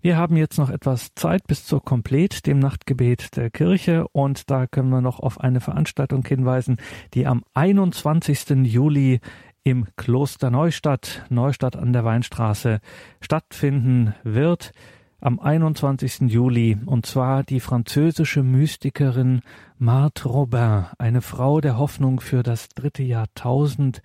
Wir haben jetzt noch etwas Zeit bis zur Komplet, dem Nachtgebet der Kirche. Und da können wir noch auf eine Veranstaltung hinweisen, die am 21. Juli im Kloster Neustadt, Neustadt an der Weinstraße, stattfinden wird. Am 21. Juli, und zwar die französische Mystikerin Marthe Robin, eine Frau der Hoffnung für das dritte Jahrtausend,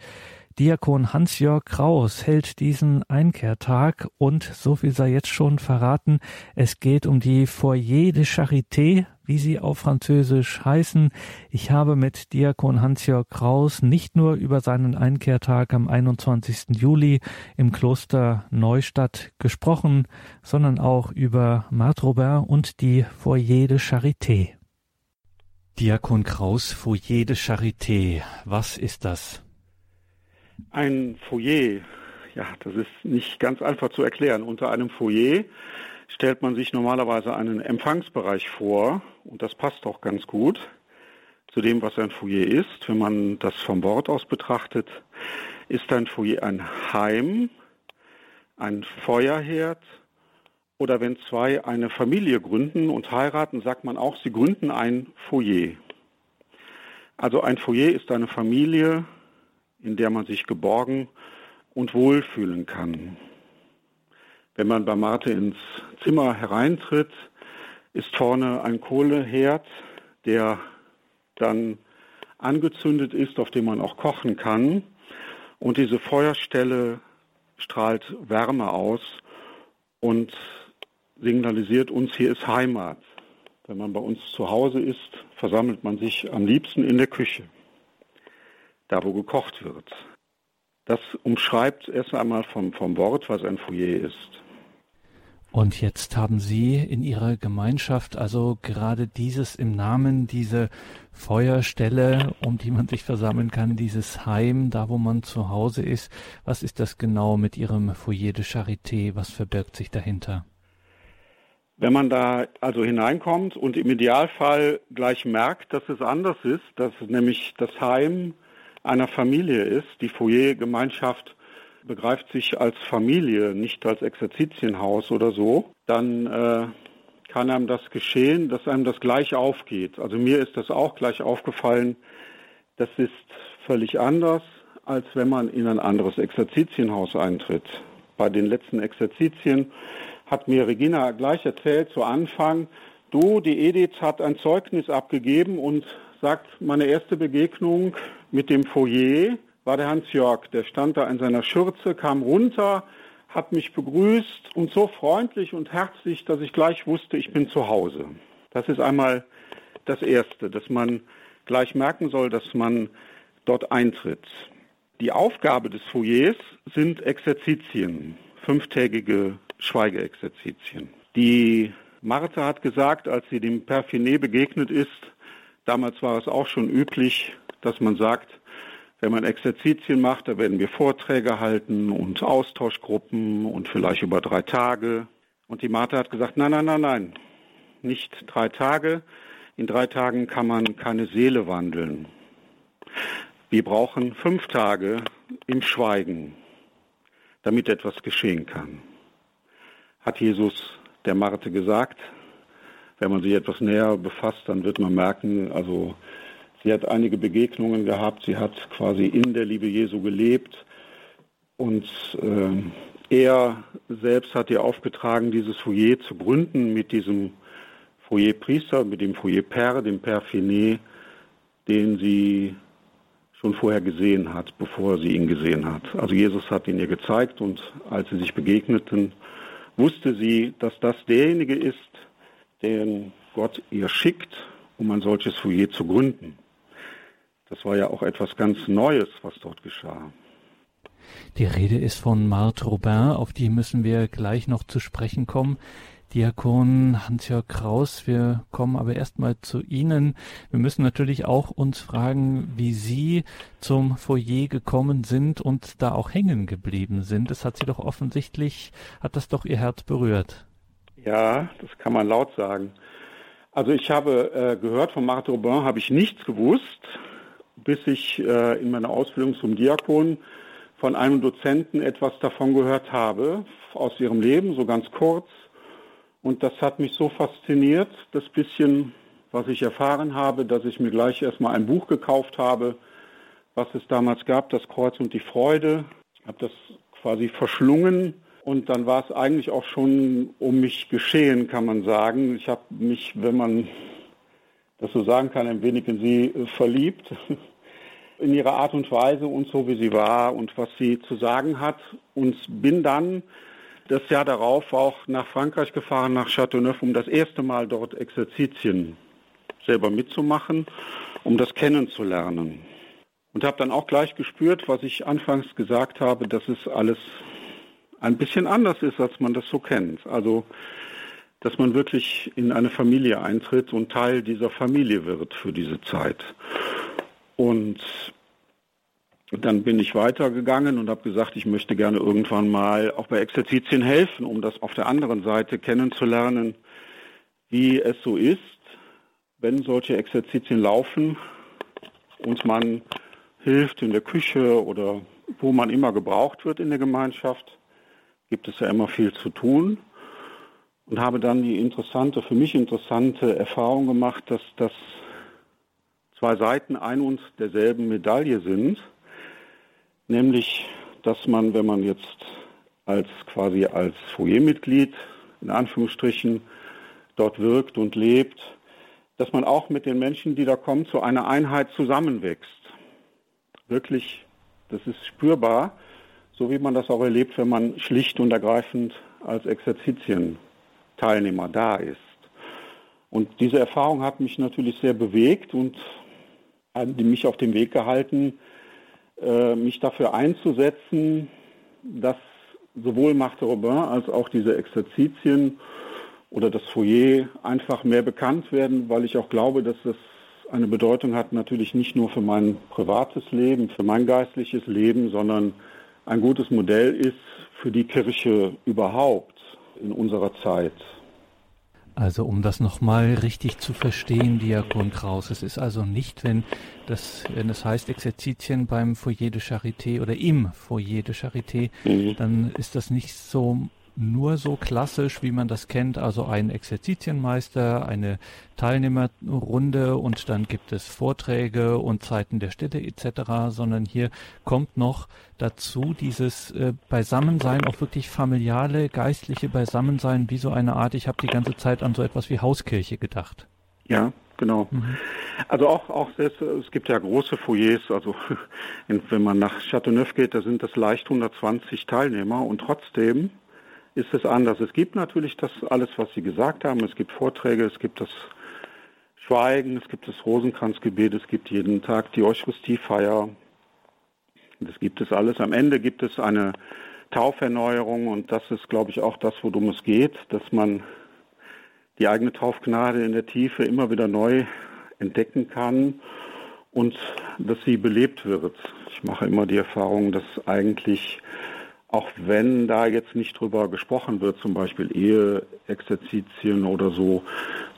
Diakon Hans-Jörg Kraus hält diesen Einkehrtag und so viel sei jetzt schon verraten, es geht um die Foyer de Charité, wie sie auf Französisch heißen. Ich habe mit Diakon Hans-Jörg Kraus nicht nur über seinen Einkehrtag am 21. Juli im Kloster Neustadt gesprochen, sondern auch über Marthe Robert und die Foyer de Charité. Diakon Kraus, Foyer de Charité, was ist das? Ein Foyer, ja, das ist nicht ganz einfach zu erklären. Unter einem Foyer stellt man sich normalerweise einen Empfangsbereich vor und das passt auch ganz gut zu dem, was ein Foyer ist. Wenn man das vom Wort aus betrachtet, ist ein Foyer ein Heim, ein Feuerherd oder wenn zwei eine Familie gründen und heiraten, sagt man auch, sie gründen ein Foyer. Also ein Foyer ist eine Familie, in der man sich geborgen und wohlfühlen kann. Wenn man bei Marte ins Zimmer hereintritt, ist vorne ein Kohleherd, der dann angezündet ist, auf dem man auch kochen kann. Und diese Feuerstelle strahlt Wärme aus und signalisiert uns, hier ist Heimat. Wenn man bei uns zu Hause ist, versammelt man sich am liebsten in der Küche da wo gekocht wird. Das umschreibt erst einmal vom, vom Wort, was ein Foyer ist. Und jetzt haben Sie in Ihrer Gemeinschaft also gerade dieses im Namen, diese Feuerstelle, um die man sich versammeln kann, dieses Heim, da wo man zu Hause ist. Was ist das genau mit Ihrem Foyer de Charité? Was verbirgt sich dahinter? Wenn man da also hineinkommt und im Idealfall gleich merkt, dass es anders ist, dass nämlich das Heim einer Familie ist. Die Foyer-Gemeinschaft begreift sich als Familie, nicht als Exerzitienhaus oder so, dann äh, kann einem das geschehen, dass einem das gleich aufgeht. Also mir ist das auch gleich aufgefallen. Das ist völlig anders, als wenn man in ein anderes Exerzitienhaus eintritt. Bei den letzten Exerzitien hat mir Regina gleich erzählt zu Anfang, du, die Edith hat ein Zeugnis abgegeben und sagt, meine erste Begegnung mit dem Foyer war der Hans-Jörg. Der stand da in seiner Schürze, kam runter, hat mich begrüßt und so freundlich und herzlich, dass ich gleich wusste, ich bin zu Hause. Das ist einmal das Erste, dass man gleich merken soll, dass man dort eintritt. Die Aufgabe des Foyers sind Exerzitien, fünftägige Schweigeexerzitien. Die Martha hat gesagt, als sie dem Perfinet begegnet ist, Damals war es auch schon üblich, dass man sagt, wenn man Exerzitien macht, da werden wir Vorträge halten und Austauschgruppen und vielleicht über drei Tage. Und die Martha hat gesagt, nein, nein, nein, nein, nicht drei Tage. In drei Tagen kann man keine Seele wandeln. Wir brauchen fünf Tage im Schweigen, damit etwas geschehen kann. Hat Jesus der Marte gesagt, wenn man sich etwas näher befasst, dann wird man merken, also sie hat einige Begegnungen gehabt, sie hat quasi in der Liebe Jesu gelebt und äh, er selbst hat ihr aufgetragen, dieses Foyer zu gründen mit diesem Foyer-Priester, mit dem Foyer-Père, dem Père Finet, den sie schon vorher gesehen hat, bevor sie ihn gesehen hat. Also Jesus hat ihn ihr gezeigt und als sie sich begegneten, wusste sie, dass das derjenige ist, den Gott ihr schickt, um ein solches Foyer zu gründen. Das war ja auch etwas ganz Neues, was dort geschah. Die Rede ist von Marthe Robin, auf die müssen wir gleich noch zu sprechen kommen. Diakon Hans-Jörg Kraus, wir kommen aber erstmal zu Ihnen. Wir müssen natürlich auch uns fragen, wie Sie zum Foyer gekommen sind und da auch hängen geblieben sind. Es hat Sie doch offensichtlich, hat das doch Ihr Herz berührt. Ja, das kann man laut sagen. Also ich habe äh, gehört von Marthe Robin, habe ich nichts gewusst, bis ich äh, in meiner Ausbildung zum Diakon von einem Dozenten etwas davon gehört habe, aus ihrem Leben, so ganz kurz. Und das hat mich so fasziniert, das bisschen, was ich erfahren habe, dass ich mir gleich erstmal ein Buch gekauft habe, was es damals gab, das Kreuz und die Freude. Ich habe das quasi verschlungen und dann war es eigentlich auch schon um mich geschehen, kann man sagen. Ich habe mich, wenn man das so sagen kann, ein wenig in sie äh, verliebt, in ihre Art und Weise und so, wie sie war und was sie zu sagen hat. Und bin dann das Jahr darauf auch nach Frankreich gefahren, nach Châteauneuf, um das erste Mal dort Exerzitien selber mitzumachen, um das kennenzulernen. Und habe dann auch gleich gespürt, was ich anfangs gesagt habe, dass es alles ein bisschen anders ist, als man das so kennt. Also, dass man wirklich in eine Familie eintritt und Teil dieser Familie wird für diese Zeit. Und dann bin ich weitergegangen und habe gesagt, ich möchte gerne irgendwann mal auch bei Exerzitien helfen, um das auf der anderen Seite kennenzulernen, wie es so ist, wenn solche Exerzitien laufen und man hilft in der Küche oder wo man immer gebraucht wird in der Gemeinschaft, gibt es ja immer viel zu tun. Und habe dann die interessante, für mich interessante Erfahrung gemacht, dass das zwei Seiten ein und derselben Medaille sind. Nämlich dass man, wenn man jetzt als quasi als Foyermitglied in Anführungsstrichen dort wirkt und lebt, dass man auch mit den Menschen, die da kommen, zu einer Einheit zusammenwächst. Wirklich, das ist spürbar, so wie man das auch erlebt, wenn man schlicht und ergreifend als Exerzitien-Teilnehmer da ist. Und diese Erfahrung hat mich natürlich sehr bewegt und hat mich auf den Weg gehalten, äh, mich dafür einzusetzen, dass sowohl Marthe Robin als auch diese Exerzitien oder das Foyer einfach mehr bekannt werden, weil ich auch glaube, dass das eine Bedeutung hat, natürlich nicht nur für mein privates Leben, für mein geistliches Leben, sondern ein gutes Modell ist für die Kirche überhaupt in unserer Zeit. Also um das nochmal richtig zu verstehen, Diakon Kraus, es ist also nicht, wenn das, wenn es heißt Exerzitien beim Foyer de Charité oder im Foyer de Charité, mhm. dann ist das nicht so nur so klassisch, wie man das kennt, also ein Exerzitienmeister, eine Teilnehmerrunde und dann gibt es Vorträge und Zeiten der Städte etc., sondern hier kommt noch dazu dieses äh, Beisammensein, auch wirklich familiale, geistliche Beisammensein, wie so eine Art, ich habe die ganze Zeit an so etwas wie Hauskirche gedacht. Ja, genau. Mhm. Also auch, auch selbst, es gibt ja große Foyers, also wenn man nach Châteauneuf geht, da sind das leicht 120 Teilnehmer und trotzdem ist es anders. Es gibt natürlich das alles, was Sie gesagt haben. Es gibt Vorträge, es gibt das Schweigen, es gibt das Rosenkranzgebet, es gibt jeden Tag die Eucharistiefeier. Das gibt es alles. Am Ende gibt es eine Tauferneuerung und das ist, glaube ich, auch das, worum es geht, dass man die eigene Taufgnade in der Tiefe immer wieder neu entdecken kann und dass sie belebt wird. Ich mache immer die Erfahrung, dass eigentlich auch wenn da jetzt nicht drüber gesprochen wird, zum Beispiel Eheexerzitien oder so,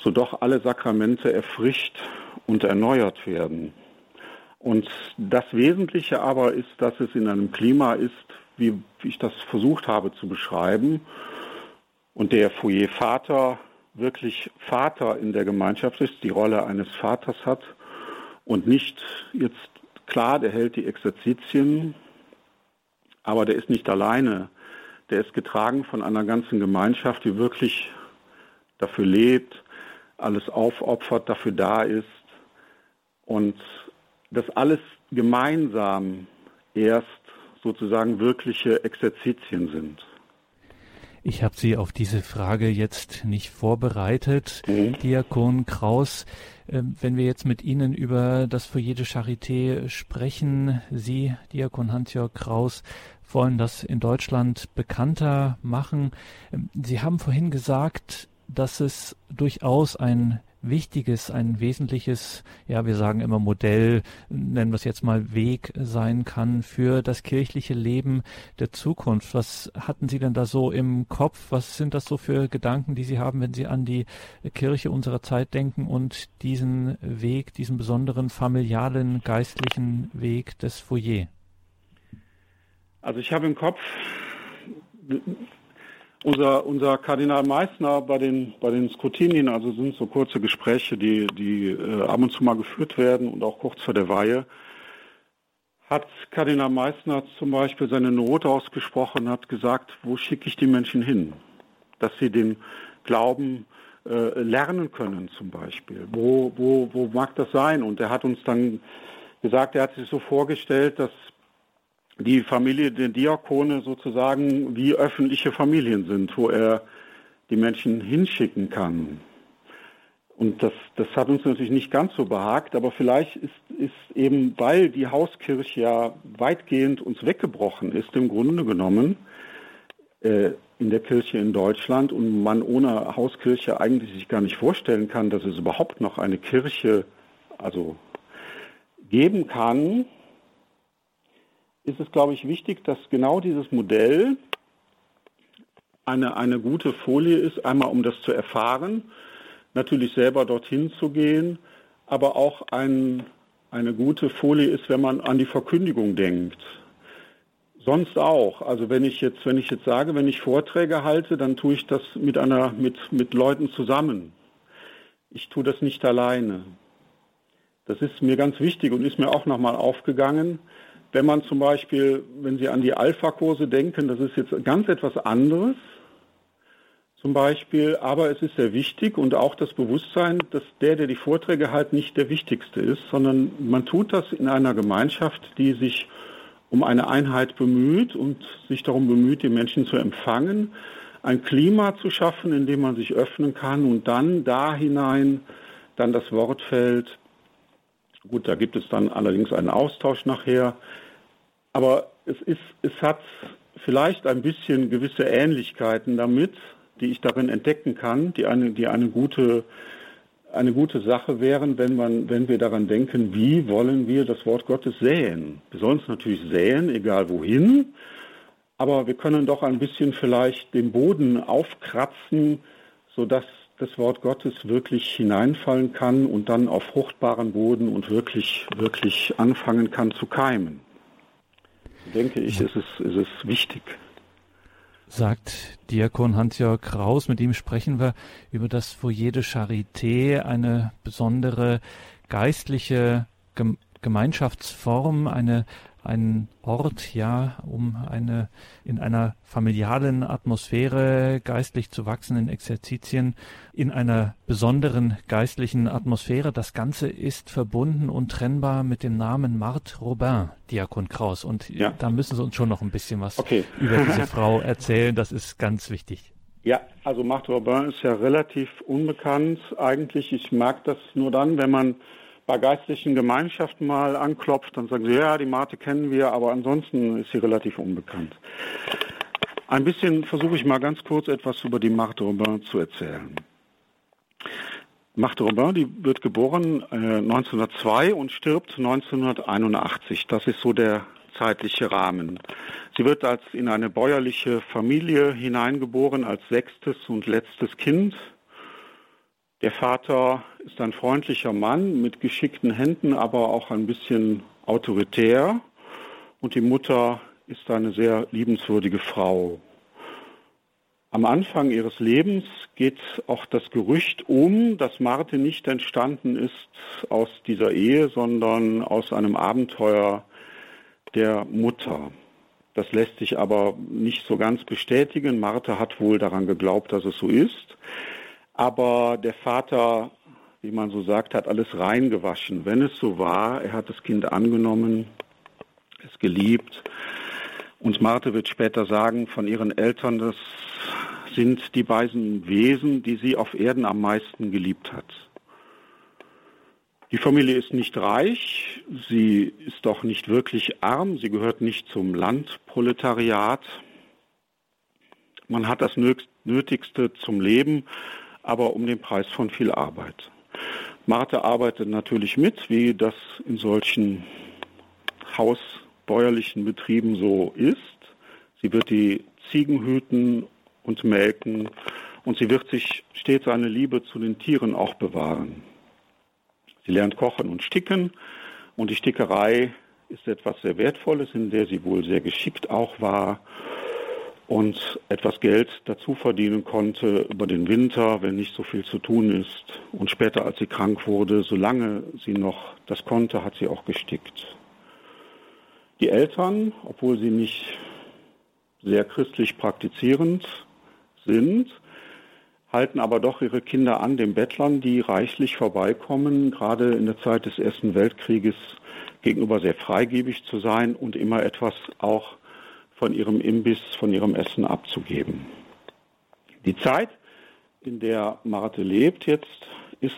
so doch alle Sakramente erfrischt und erneuert werden. Und das Wesentliche aber ist, dass es in einem Klima ist, wie ich das versucht habe zu beschreiben, und der Foyer Vater wirklich Vater in der Gemeinschaft ist, die Rolle eines Vaters hat und nicht jetzt klar, der hält die Exerzitien, aber der ist nicht alleine. Der ist getragen von einer ganzen Gemeinschaft, die wirklich dafür lebt, alles aufopfert, dafür da ist und das alles gemeinsam erst sozusagen wirkliche Exerzitien sind. Ich habe Sie auf diese Frage jetzt nicht vorbereitet, mhm. Diakon Kraus. Ähm, wenn wir jetzt mit Ihnen über das Foyer de Charité sprechen, Sie, Diakon Hans-Jörg Kraus, wollen das in Deutschland bekannter machen. Ähm, Sie haben vorhin gesagt, dass es durchaus ein wichtiges, ein wesentliches, ja, wir sagen immer Modell, nennen wir es jetzt mal Weg sein kann für das kirchliche Leben der Zukunft. Was hatten Sie denn da so im Kopf? Was sind das so für Gedanken, die Sie haben, wenn Sie an die Kirche unserer Zeit denken und diesen Weg, diesen besonderen familialen, geistlichen Weg des Foyer? Also ich habe im Kopf, unser, unser Kardinal Meissner bei den, bei den Skrutinien, also sind so kurze Gespräche, die, die äh, ab und zu mal geführt werden und auch kurz vor der Weihe, hat Kardinal Meissner zum Beispiel seine Not ausgesprochen, hat gesagt, wo schicke ich die Menschen hin? Dass sie den Glauben äh, lernen können zum Beispiel. Wo, wo, wo mag das sein? Und er hat uns dann gesagt, er hat sich so vorgestellt, dass die Familie der Diakone sozusagen wie öffentliche Familien sind, wo er die Menschen hinschicken kann. Und das, das hat uns natürlich nicht ganz so behagt, aber vielleicht ist, ist eben, weil die Hauskirche ja weitgehend uns weggebrochen ist, im Grunde genommen, äh, in der Kirche in Deutschland und man ohne Hauskirche eigentlich sich gar nicht vorstellen kann, dass es überhaupt noch eine Kirche, also geben kann, ist es, glaube ich, wichtig, dass genau dieses Modell eine, eine gute Folie ist, einmal um das zu erfahren, natürlich selber dorthin zu gehen, aber auch ein, eine gute Folie ist, wenn man an die Verkündigung denkt. Sonst auch. Also wenn ich jetzt, wenn ich jetzt sage, wenn ich Vorträge halte, dann tue ich das mit einer, mit, mit Leuten zusammen. Ich tue das nicht alleine. Das ist mir ganz wichtig und ist mir auch nochmal aufgegangen. Wenn man zum Beispiel, wenn Sie an die Alpha-Kurse denken, das ist jetzt ganz etwas anderes zum Beispiel, aber es ist sehr wichtig und auch das Bewusstsein, dass der, der die Vorträge halt nicht der Wichtigste ist, sondern man tut das in einer Gemeinschaft, die sich um eine Einheit bemüht und sich darum bemüht, die Menschen zu empfangen, ein Klima zu schaffen, in dem man sich öffnen kann und dann da hinein dann das Wort fällt. Gut, da gibt es dann allerdings einen Austausch nachher, aber es ist, es hat vielleicht ein bisschen gewisse Ähnlichkeiten damit, die ich darin entdecken kann, die eine, die eine gute, eine gute Sache wären, wenn man, wenn wir daran denken, wie wollen wir das Wort Gottes säen. Wir sollen es natürlich säen, egal wohin, aber wir können doch ein bisschen vielleicht den Boden aufkratzen, sodass das Wort Gottes wirklich hineinfallen kann und dann auf fruchtbaren Boden und wirklich, wirklich anfangen kann zu keimen. Denke ich, ist es, ist es wichtig sagt Diakon Hans-Jörg Kraus. Mit ihm sprechen wir über das Foyer de Charité, eine besondere geistliche Gemeinschaftsform, eine ein Ort, ja, um eine in einer familialen Atmosphäre geistlich zu wachsen in Exerzitien, in einer besonderen geistlichen Atmosphäre. Das Ganze ist verbunden und trennbar mit dem Namen Marthe Robin, Diakon Kraus. Und ja. da müssen Sie uns schon noch ein bisschen was okay. über diese Frau erzählen. Das ist ganz wichtig. Ja, also Marthe Robin ist ja relativ unbekannt eigentlich. Ich mag das nur dann, wenn man bei geistlichen Gemeinschaften mal anklopft, dann sagen sie, ja, die Mate kennen wir, aber ansonsten ist sie relativ unbekannt. Ein bisschen versuche ich mal ganz kurz etwas über die Marthe Robin zu erzählen. Marthe Robin, die wird geboren äh, 1902 und stirbt 1981. Das ist so der zeitliche Rahmen. Sie wird als in eine bäuerliche Familie hineingeboren als sechstes und letztes Kind der Vater ist ein freundlicher Mann mit geschickten Händen, aber auch ein bisschen autoritär. Und die Mutter ist eine sehr liebenswürdige Frau. Am Anfang ihres Lebens geht auch das Gerücht um, dass Marte nicht entstanden ist aus dieser Ehe, sondern aus einem Abenteuer der Mutter. Das lässt sich aber nicht so ganz bestätigen. Marte hat wohl daran geglaubt, dass es so ist. Aber der Vater, wie man so sagt, hat alles reingewaschen. Wenn es so war, er hat das Kind angenommen, es geliebt. Und Marte wird später sagen von ihren Eltern, das sind die beiden Wesen, die sie auf Erden am meisten geliebt hat. Die Familie ist nicht reich, sie ist doch nicht wirklich arm, sie gehört nicht zum Landproletariat. Man hat das Nötigste zum Leben, aber um den Preis von viel Arbeit. Martha arbeitet natürlich mit, wie das in solchen hausbäuerlichen Betrieben so ist. Sie wird die Ziegen hüten und melken und sie wird sich stets eine Liebe zu den Tieren auch bewahren. Sie lernt kochen und sticken und die Stickerei ist etwas sehr Wertvolles, in der sie wohl sehr geschickt auch war. Und etwas Geld dazu verdienen konnte über den Winter, wenn nicht so viel zu tun ist. Und später, als sie krank wurde, solange sie noch das konnte, hat sie auch gestickt. Die Eltern, obwohl sie nicht sehr christlich praktizierend sind, halten aber doch ihre Kinder an den Bettlern, die reichlich vorbeikommen, gerade in der Zeit des Ersten Weltkrieges gegenüber sehr freigebig zu sein und immer etwas auch von ihrem Imbiss, von ihrem Essen abzugeben. Die Zeit, in der Marte lebt jetzt, ist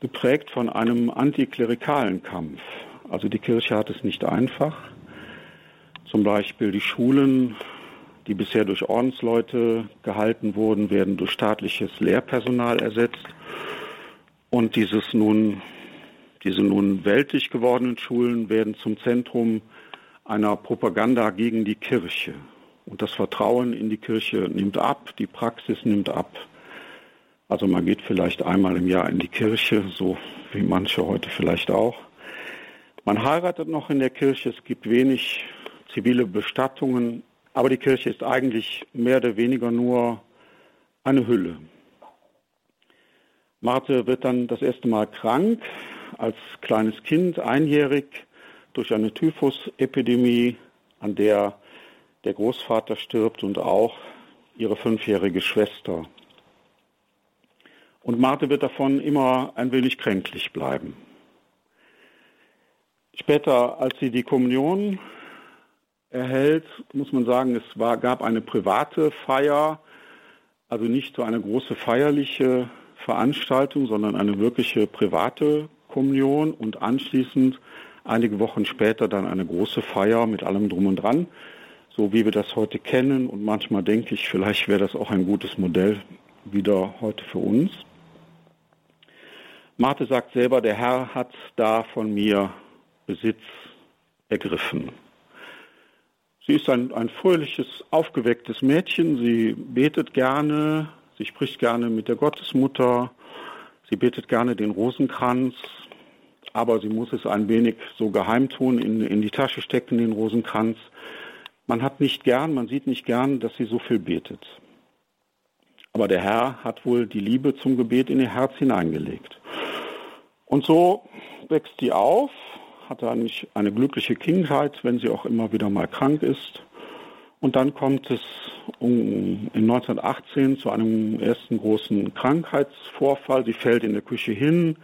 geprägt von einem antiklerikalen Kampf. Also die Kirche hat es nicht einfach. Zum Beispiel die Schulen, die bisher durch Ordensleute gehalten wurden, werden durch staatliches Lehrpersonal ersetzt. Und dieses nun, diese nun weltlich gewordenen Schulen werden zum Zentrum einer Propaganda gegen die Kirche. Und das Vertrauen in die Kirche nimmt ab, die Praxis nimmt ab. Also man geht vielleicht einmal im Jahr in die Kirche, so wie manche heute vielleicht auch. Man heiratet noch in der Kirche, es gibt wenig zivile Bestattungen, aber die Kirche ist eigentlich mehr oder weniger nur eine Hülle. Marte wird dann das erste Mal krank als kleines Kind, einjährig durch eine Typhusepidemie, an der der Großvater stirbt und auch ihre fünfjährige Schwester. Und Marte wird davon immer ein wenig kränklich bleiben. Später, als sie die Kommunion erhält, muss man sagen, es war, gab eine private Feier, also nicht so eine große feierliche Veranstaltung, sondern eine wirkliche private Kommunion und anschließend einige Wochen später dann eine große Feier mit allem drum und dran, so wie wir das heute kennen. Und manchmal denke ich, vielleicht wäre das auch ein gutes Modell wieder heute für uns. Marte sagt selber, der Herr hat da von mir Besitz ergriffen. Sie ist ein, ein fröhliches, aufgewecktes Mädchen. Sie betet gerne, sie spricht gerne mit der Gottesmutter, sie betet gerne den Rosenkranz, aber sie muss es ein wenig so geheim tun, in, in die Tasche stecken, den Rosenkranz. Man hat nicht gern, man sieht nicht gern, dass sie so viel betet. Aber der Herr hat wohl die Liebe zum Gebet in ihr Herz hineingelegt. Und so wächst sie auf, hat eigentlich eine glückliche Kindheit, wenn sie auch immer wieder mal krank ist. Und dann kommt es in 1918 zu einem ersten großen Krankheitsvorfall. Sie fällt in der Küche hin,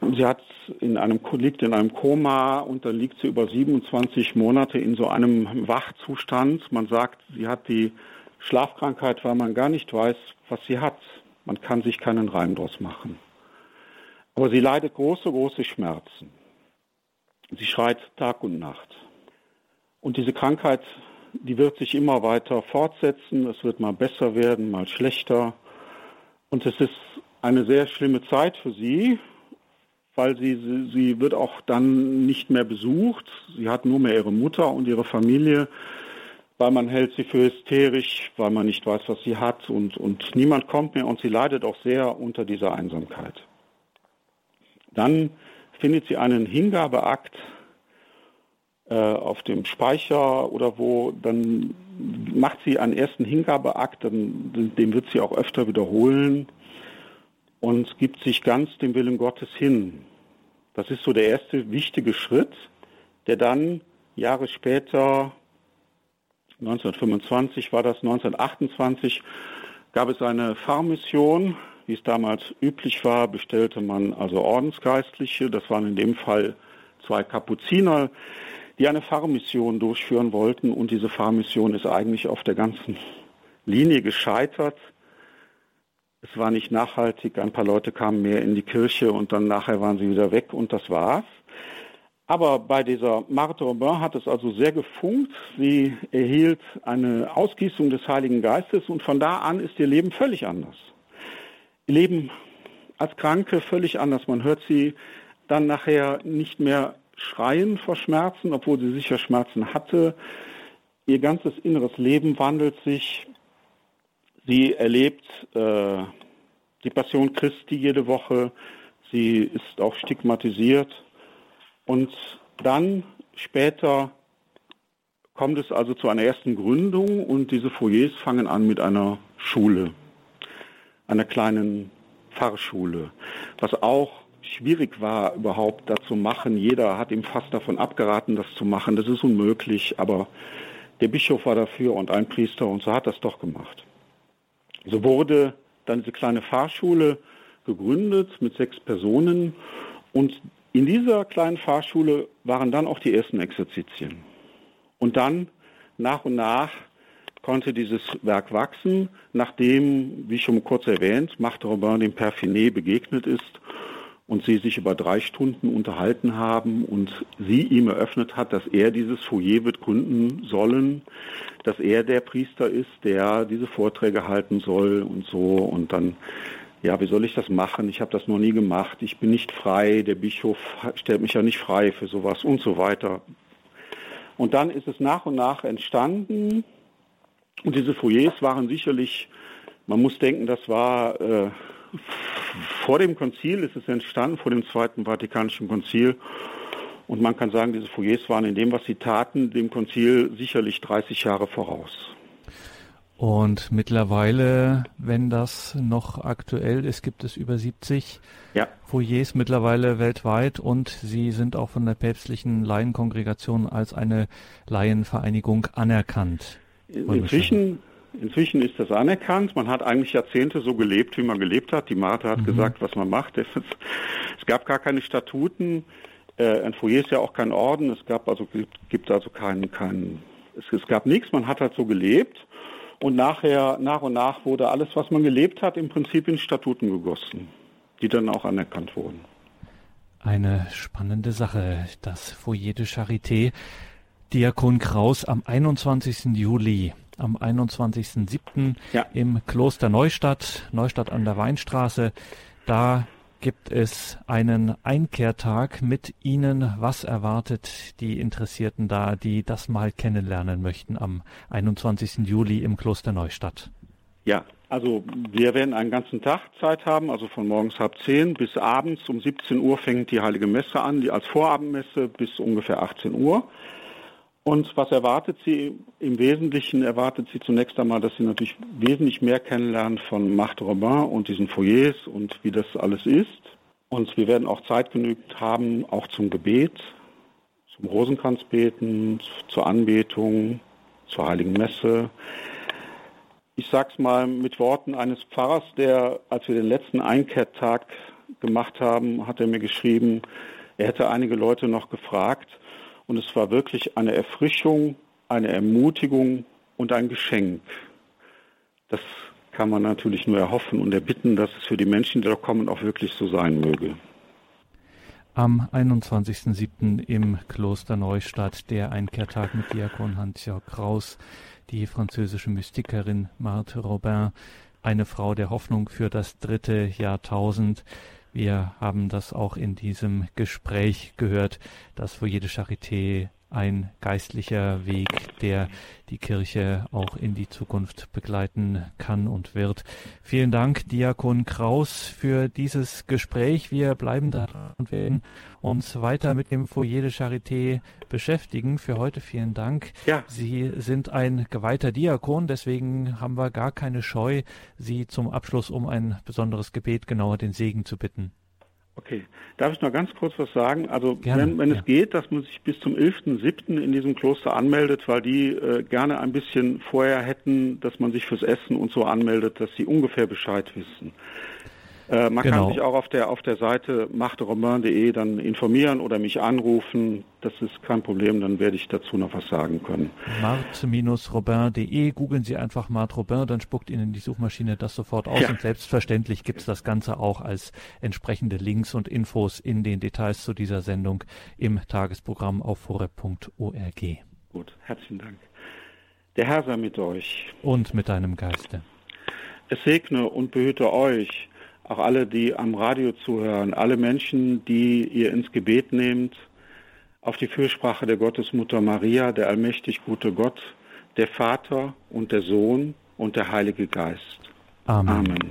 Sie hat in einem, liegt in einem Koma und dann liegt sie über 27 Monate in so einem Wachzustand. Man sagt, sie hat die Schlafkrankheit, weil man gar nicht weiß, was sie hat. Man kann sich keinen Reim draus machen. Aber sie leidet große, große Schmerzen. Sie schreit Tag und Nacht. Und diese Krankheit, die wird sich immer weiter fortsetzen. Es wird mal besser werden, mal schlechter. Und es ist eine sehr schlimme Zeit für sie, weil sie, sie, sie wird auch dann nicht mehr besucht. Sie hat nur mehr ihre Mutter und ihre Familie, weil man hält sie für hysterisch, weil man nicht weiß, was sie hat und, und niemand kommt mehr und sie leidet auch sehr unter dieser Einsamkeit. Dann findet sie einen Hingabeakt äh, auf dem Speicher oder wo, dann macht sie einen ersten Hingabeakt, dann, den wird sie auch öfter wiederholen und gibt sich ganz dem Willen Gottes hin. Das ist so der erste wichtige Schritt, der dann Jahre später, 1925 war das, 1928, gab es eine Fahrmission, wie es damals üblich war, bestellte man also Ordensgeistliche, das waren in dem Fall zwei Kapuziner, die eine Fahrmission durchführen wollten und diese Fahrmission ist eigentlich auf der ganzen Linie gescheitert. Es war nicht nachhaltig. Ein paar Leute kamen mehr in die Kirche und dann nachher waren sie wieder weg und das war's. Aber bei dieser Marthe Robin hat es also sehr gefunkt. Sie erhielt eine Ausgießung des Heiligen Geistes und von da an ist ihr Leben völlig anders. Ihr Leben als Kranke völlig anders. Man hört sie dann nachher nicht mehr schreien vor Schmerzen, obwohl sie sicher Schmerzen hatte. Ihr ganzes inneres Leben wandelt sich. Sie erlebt äh, die Passion Christi jede Woche. Sie ist auch stigmatisiert. Und dann später kommt es also zu einer ersten Gründung und diese Foyers fangen an mit einer Schule, einer kleinen Pfarrschule, was auch schwierig war, überhaupt das zu machen. Jeder hat ihm fast davon abgeraten, das zu machen. Das ist unmöglich, aber der Bischof war dafür und ein Priester und so hat das doch gemacht. So wurde dann diese kleine Fahrschule gegründet mit sechs Personen und in dieser kleinen Fahrschule waren dann auch die ersten Exerzitien. Und dann nach und nach konnte dieses Werk wachsen, nachdem, wie schon kurz erwähnt, Marthe Robin dem Perfinet begegnet ist und sie sich über drei Stunden unterhalten haben und sie ihm eröffnet hat, dass er dieses Foyer wird gründen sollen, dass er der Priester ist, der diese Vorträge halten soll und so und dann ja, wie soll ich das machen? Ich habe das noch nie gemacht. Ich bin nicht frei. Der Bischof stellt mich ja nicht frei für sowas und so weiter. Und dann ist es nach und nach entstanden. Und diese Foyers waren sicherlich, man muss denken, das war äh, vor dem Konzil ist es entstanden, vor dem Zweiten Vatikanischen Konzil. Und man kann sagen, diese Foyers waren in dem, was sie taten, dem Konzil sicherlich 30 Jahre voraus. Und mittlerweile, wenn das noch aktuell ist, gibt es über 70 ja. Foyers mittlerweile weltweit und sie sind auch von der päpstlichen Laienkongregation als eine Laienvereinigung anerkannt. Inzwischen Inzwischen ist das anerkannt. Man hat eigentlich Jahrzehnte so gelebt, wie man gelebt hat. Die Martha hat mhm. gesagt, was man macht. Es, es gab gar keine Statuten. Äh, ein Foyer ist ja auch kein Orden. Es gab also gibt also keinen keinen. Es, es gab nichts. Man hat halt so gelebt. Und nachher, nach und nach wurde alles, was man gelebt hat, im Prinzip in Statuten gegossen, die dann auch anerkannt wurden. Eine spannende Sache, das Foyer de Charité. Diakon Kraus am 21. Juli am 21.07. Ja. im Kloster Neustadt, Neustadt an der Weinstraße. Da gibt es einen Einkehrtag mit Ihnen. Was erwartet die Interessierten da, die das mal kennenlernen möchten am 21. Juli im Kloster Neustadt? Ja, also wir werden einen ganzen Tag Zeit haben, also von morgens halb zehn bis abends um 17 Uhr fängt die Heilige Messe an, die als Vorabendmesse bis ungefähr 18 Uhr. Und was erwartet sie? Im Wesentlichen erwartet sie zunächst einmal, dass sie natürlich wesentlich mehr kennenlernen von Marthe Robin und diesen Foyers und wie das alles ist. Und wir werden auch Zeit genügt haben, auch zum Gebet, zum Rosenkranzbeten, zur Anbetung, zur Heiligen Messe. Ich sag's mal mit Worten eines Pfarrers, der, als wir den letzten Einkehrtag gemacht haben, hat er mir geschrieben, er hätte einige Leute noch gefragt, und es war wirklich eine Erfrischung, eine Ermutigung und ein Geschenk. Das kann man natürlich nur erhoffen und erbitten, dass es für die Menschen, die da kommen, auch wirklich so sein möge. Am 21.07. im Kloster Neustadt der Einkehrtag mit Diakon Hans-Jörg Kraus, die französische Mystikerin Marthe Robin, eine Frau der Hoffnung für das dritte Jahrtausend. Wir haben das auch in diesem Gespräch gehört, dass für jede Charité ein geistlicher Weg, der die Kirche auch in die Zukunft begleiten kann und wird. Vielen Dank, Diakon Kraus, für dieses Gespräch. Wir bleiben da und werden uns weiter mit dem Foyer de Charité beschäftigen. Für heute vielen Dank. Ja. Sie sind ein geweihter Diakon, deswegen haben wir gar keine Scheu, Sie zum Abschluss um ein besonderes Gebet genauer den Segen zu bitten. Okay, darf ich noch ganz kurz was sagen? Also gerne, wenn, wenn ja. es geht, dass man sich bis zum 11.07. in diesem Kloster anmeldet, weil die äh, gerne ein bisschen vorher hätten, dass man sich fürs Essen und so anmeldet, dass sie ungefähr Bescheid wissen. Äh, man genau. kann sich auch auf der auf der Seite machteromain.de dann informieren oder mich anrufen. Das ist kein Problem, dann werde ich dazu noch was sagen können. Mart-robin.de, googeln Sie einfach Mart Robin, dann spuckt Ihnen die Suchmaschine das sofort aus ja. und selbstverständlich gibt es das Ganze auch als entsprechende Links und Infos in den Details zu dieser Sendung im Tagesprogramm auf horeb.org. Gut, herzlichen Dank. Der Herr sei mit euch. Und mit deinem Geiste. Es segne und behüte euch auch alle, die am Radio zuhören, alle Menschen, die ihr ins Gebet nehmt, auf die Fürsprache der Gottesmutter Maria, der allmächtig gute Gott, der Vater und der Sohn und der Heilige Geist. Amen. Amen.